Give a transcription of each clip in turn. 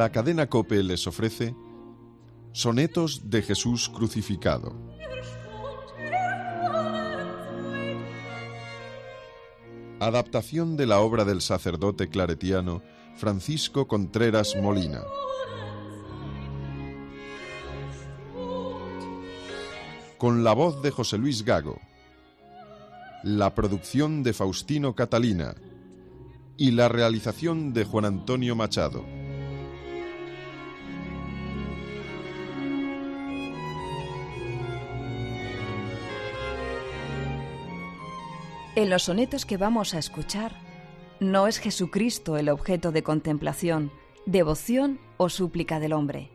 la cadena Cope les ofrece Sonetos de Jesús crucificado. Adaptación de la obra del sacerdote claretiano Francisco Contreras Molina. Con la voz de José Luis Gago. La producción de Faustino Catalina. Y la realización de Juan Antonio Machado. En los sonetos que vamos a escuchar, no es Jesucristo el objeto de contemplación, devoción o súplica del hombre.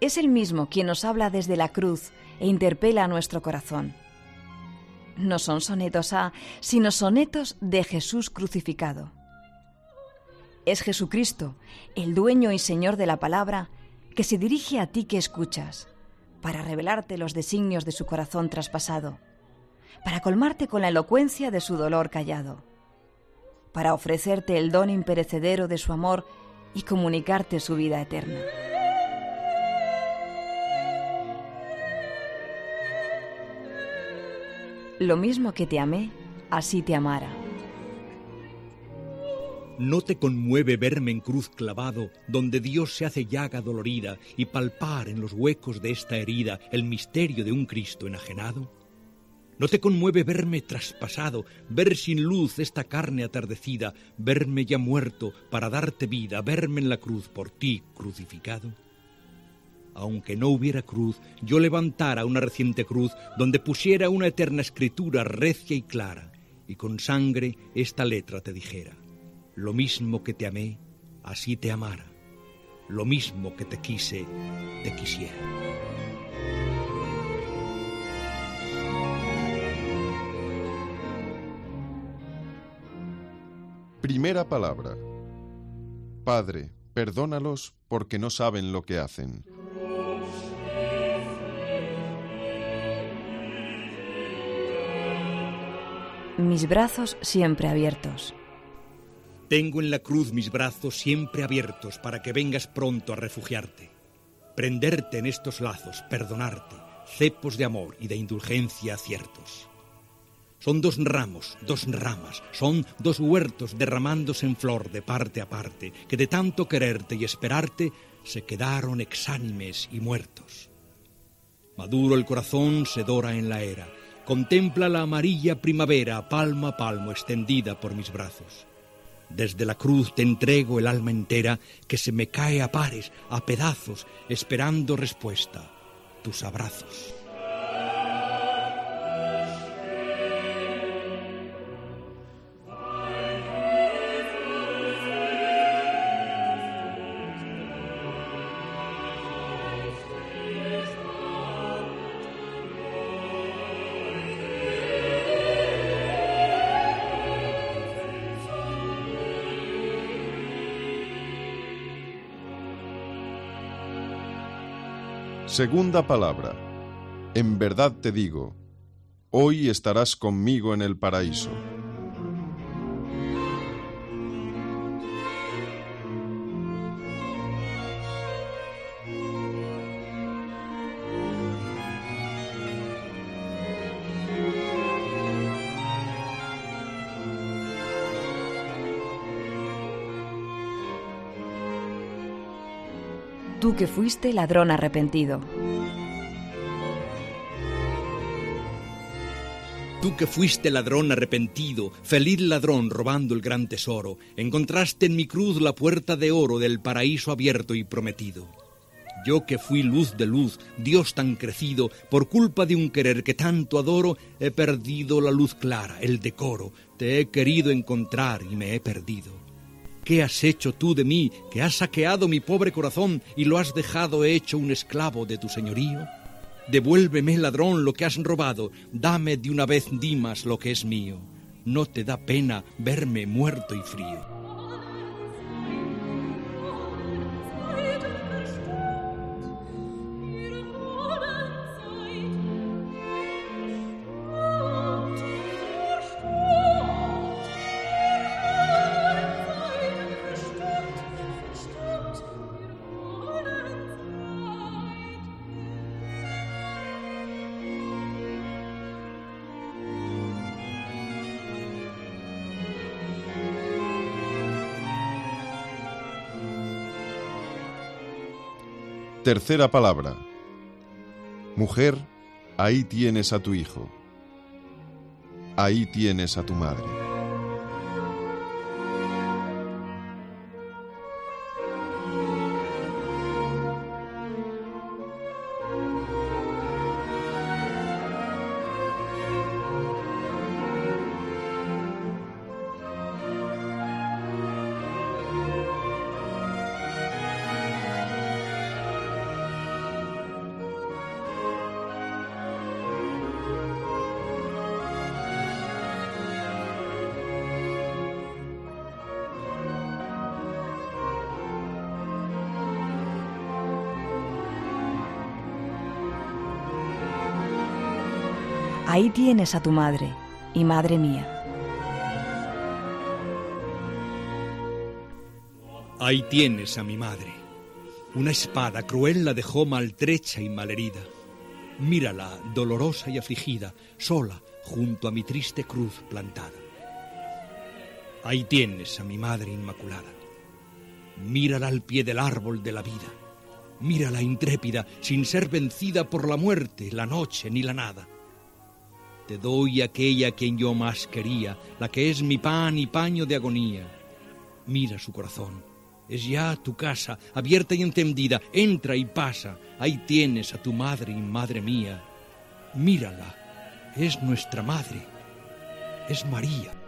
Es el mismo quien nos habla desde la cruz e interpela a nuestro corazón. No son sonetos a, sino sonetos de Jesús crucificado. Es Jesucristo, el dueño y Señor de la palabra, que se dirige a ti que escuchas, para revelarte los designios de su corazón traspasado para colmarte con la elocuencia de su dolor callado, para ofrecerte el don imperecedero de su amor y comunicarte su vida eterna. Lo mismo que te amé, así te amara. ¿No te conmueve verme en cruz clavado, donde Dios se hace llaga dolorida y palpar en los huecos de esta herida el misterio de un Cristo enajenado? ¿No te conmueve verme traspasado, ver sin luz esta carne atardecida, verme ya muerto para darte vida, verme en la cruz por ti crucificado? Aunque no hubiera cruz, yo levantara una reciente cruz donde pusiera una eterna escritura recia y clara, y con sangre esta letra te dijera, lo mismo que te amé, así te amara, lo mismo que te quise, te quisiera. Primera palabra. Padre, perdónalos porque no saben lo que hacen. Mis brazos siempre abiertos. Tengo en la cruz mis brazos siempre abiertos para que vengas pronto a refugiarte, prenderte en estos lazos, perdonarte, cepos de amor y de indulgencia ciertos. Son dos ramos, dos ramas, son dos huertos derramándose en flor de parte a parte, que de tanto quererte y esperarte se quedaron exánimes y muertos. Maduro el corazón se dora en la era, contempla la amarilla primavera palmo a palmo extendida por mis brazos. Desde la cruz te entrego el alma entera que se me cae a pares, a pedazos, esperando respuesta, tus abrazos. Segunda palabra. En verdad te digo, hoy estarás conmigo en el paraíso. Que fuiste ladrón arrepentido. Tú que fuiste ladrón arrepentido, feliz ladrón robando el gran tesoro, encontraste en mi cruz la puerta de oro del paraíso abierto y prometido. Yo que fui luz de luz, Dios tan crecido, por culpa de un querer que tanto adoro, he perdido la luz clara, el decoro, te he querido encontrar y me he perdido. ¿Qué has hecho tú de mí, que has saqueado mi pobre corazón y lo has dejado hecho un esclavo de tu señorío? Devuélveme, ladrón, lo que has robado, dame de una vez Dimas lo que es mío. No te da pena verme muerto y frío. Tercera palabra. Mujer, ahí tienes a tu hijo. Ahí tienes a tu madre. Ahí tienes a tu madre y madre mía. Ahí tienes a mi madre. Una espada cruel la dejó maltrecha y malherida. Mírala, dolorosa y afligida, sola, junto a mi triste cruz plantada. Ahí tienes a mi madre inmaculada. Mírala al pie del árbol de la vida. Mírala intrépida, sin ser vencida por la muerte, la noche ni la nada. Te doy aquella a quien yo más quería, la que es mi pan y paño de agonía. Mira su corazón, es ya tu casa, abierta y encendida, entra y pasa, ahí tienes a tu madre y madre mía. Mírala, es nuestra madre, es María.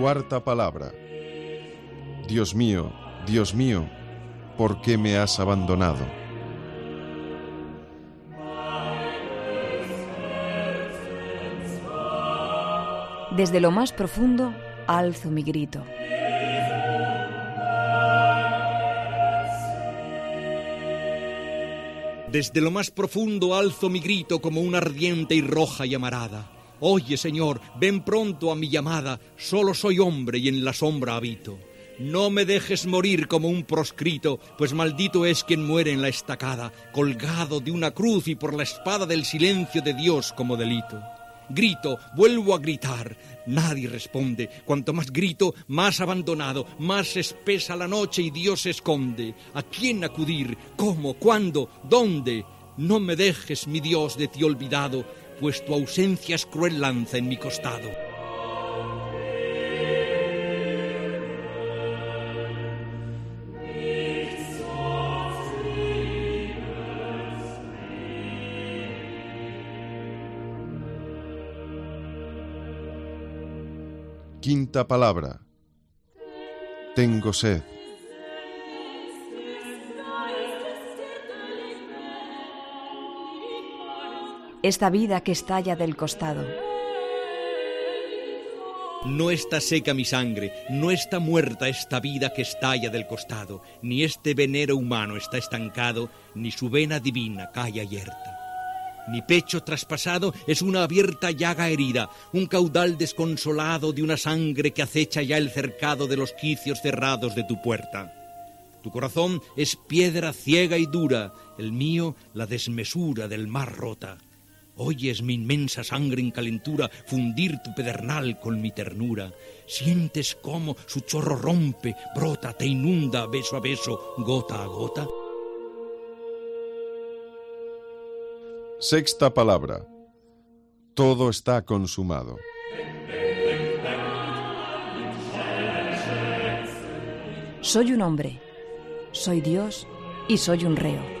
Cuarta palabra. Dios mío, Dios mío, ¿por qué me has abandonado? Desde lo más profundo alzo mi grito. Desde lo más profundo alzo mi grito como una ardiente y roja llamarada. Oye, Señor, ven pronto a mi llamada, solo soy hombre y en la sombra habito. No me dejes morir como un proscrito, pues maldito es quien muere en la estacada, colgado de una cruz y por la espada del silencio de Dios como delito. Grito, vuelvo a gritar, nadie responde. Cuanto más grito, más abandonado, más espesa la noche y Dios se esconde. ¿A quién acudir? ¿Cómo? ¿Cuándo? ¿Dónde? No me dejes, mi Dios, de ti olvidado, pues tu ausencia es cruel lanza en mi costado. Quinta palabra. Tengo sed. Esta vida que estalla del costado. No está seca mi sangre, no está muerta esta vida que estalla del costado, ni este venero humano está estancado, ni su vena divina cae yerta. Mi pecho traspasado es una abierta llaga herida, un caudal desconsolado de una sangre que acecha ya el cercado de los quicios cerrados de tu puerta. Tu corazón es piedra ciega y dura, el mío la desmesura del mar rota. Oyes mi inmensa sangre en calentura fundir tu pedernal con mi ternura. Sientes cómo su chorro rompe, brota, te inunda beso a beso, gota a gota. Sexta palabra. Todo está consumado. Soy un hombre, soy Dios y soy un reo.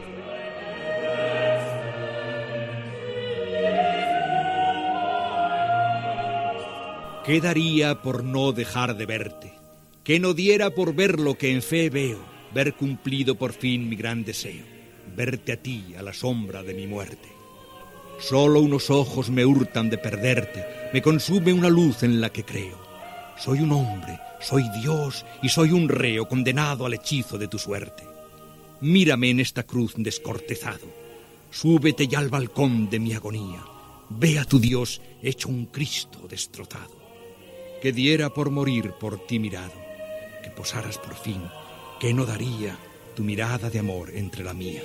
¿Qué daría por no dejar de verte? ¿Qué no diera por ver lo que en fe veo? Ver cumplido por fin mi gran deseo, verte a ti a la sombra de mi muerte. Solo unos ojos me hurtan de perderte, me consume una luz en la que creo. Soy un hombre, soy Dios y soy un reo condenado al hechizo de tu suerte. Mírame en esta cruz descortezado, súbete ya al balcón de mi agonía, ve a tu Dios hecho un Cristo destrozado, que diera por morir por ti mirado, que posaras por fin, que no daría tu mirada de amor entre la mía.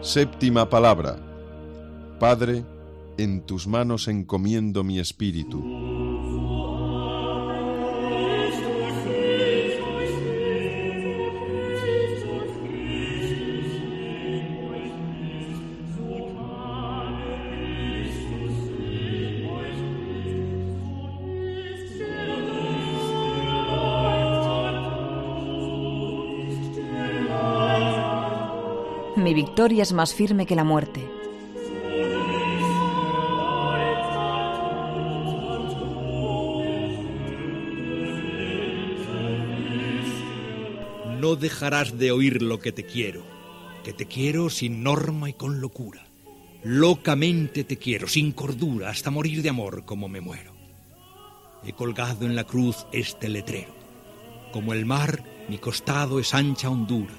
Séptima palabra. Padre, en tus manos encomiendo mi espíritu. Victoria es más firme que la muerte. No dejarás de oír lo que te quiero, que te quiero sin norma y con locura. Locamente te quiero, sin cordura, hasta morir de amor como me muero. He colgado en la cruz este letrero. Como el mar, mi costado es ancha hondura.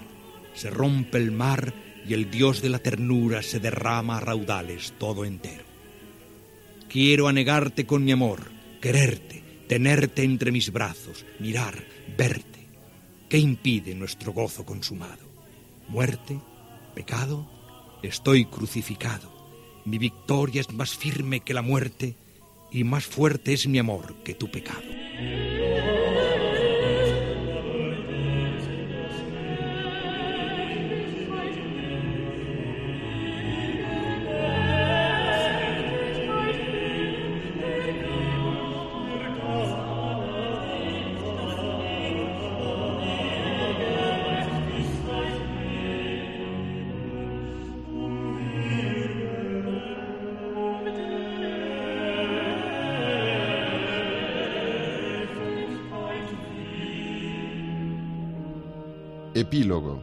Se rompe el mar y el Dios de la ternura se derrama a raudales todo entero. Quiero anegarte con mi amor, quererte, tenerte entre mis brazos, mirar, verte. ¿Qué impide nuestro gozo consumado? ¿Muerte? ¿Pecado? Estoy crucificado. Mi victoria es más firme que la muerte y más fuerte es mi amor que tu pecado. Epílogo.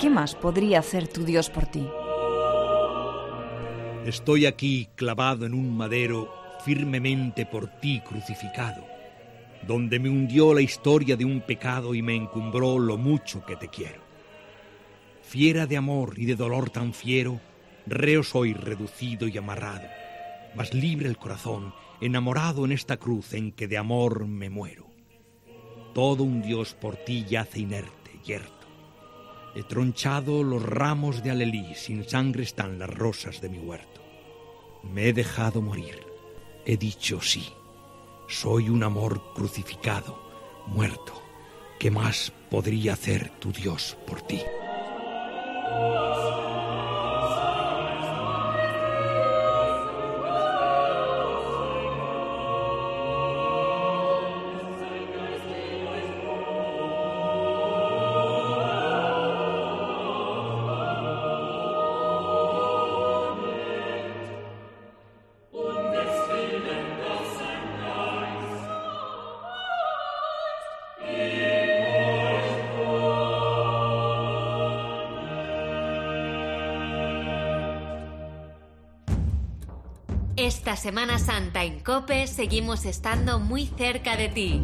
¿Qué más podría hacer tu Dios por ti? Estoy aquí clavado en un madero firmemente por ti crucificado, donde me hundió la historia de un pecado y me encumbró lo mucho que te quiero. Fiera de amor y de dolor tan fiero, reo soy reducido y amarrado, mas libre el corazón, enamorado en esta cruz en que de amor me muero. Todo un Dios por ti yace inerte, yerto. He tronchado los ramos de alelí, sin sangre están las rosas de mi huerto. Me he dejado morir, he dicho sí. Soy un amor crucificado, muerto. ¿Qué más podría hacer tu Dios por ti? Semana Santa en Cope seguimos estando muy cerca de ti.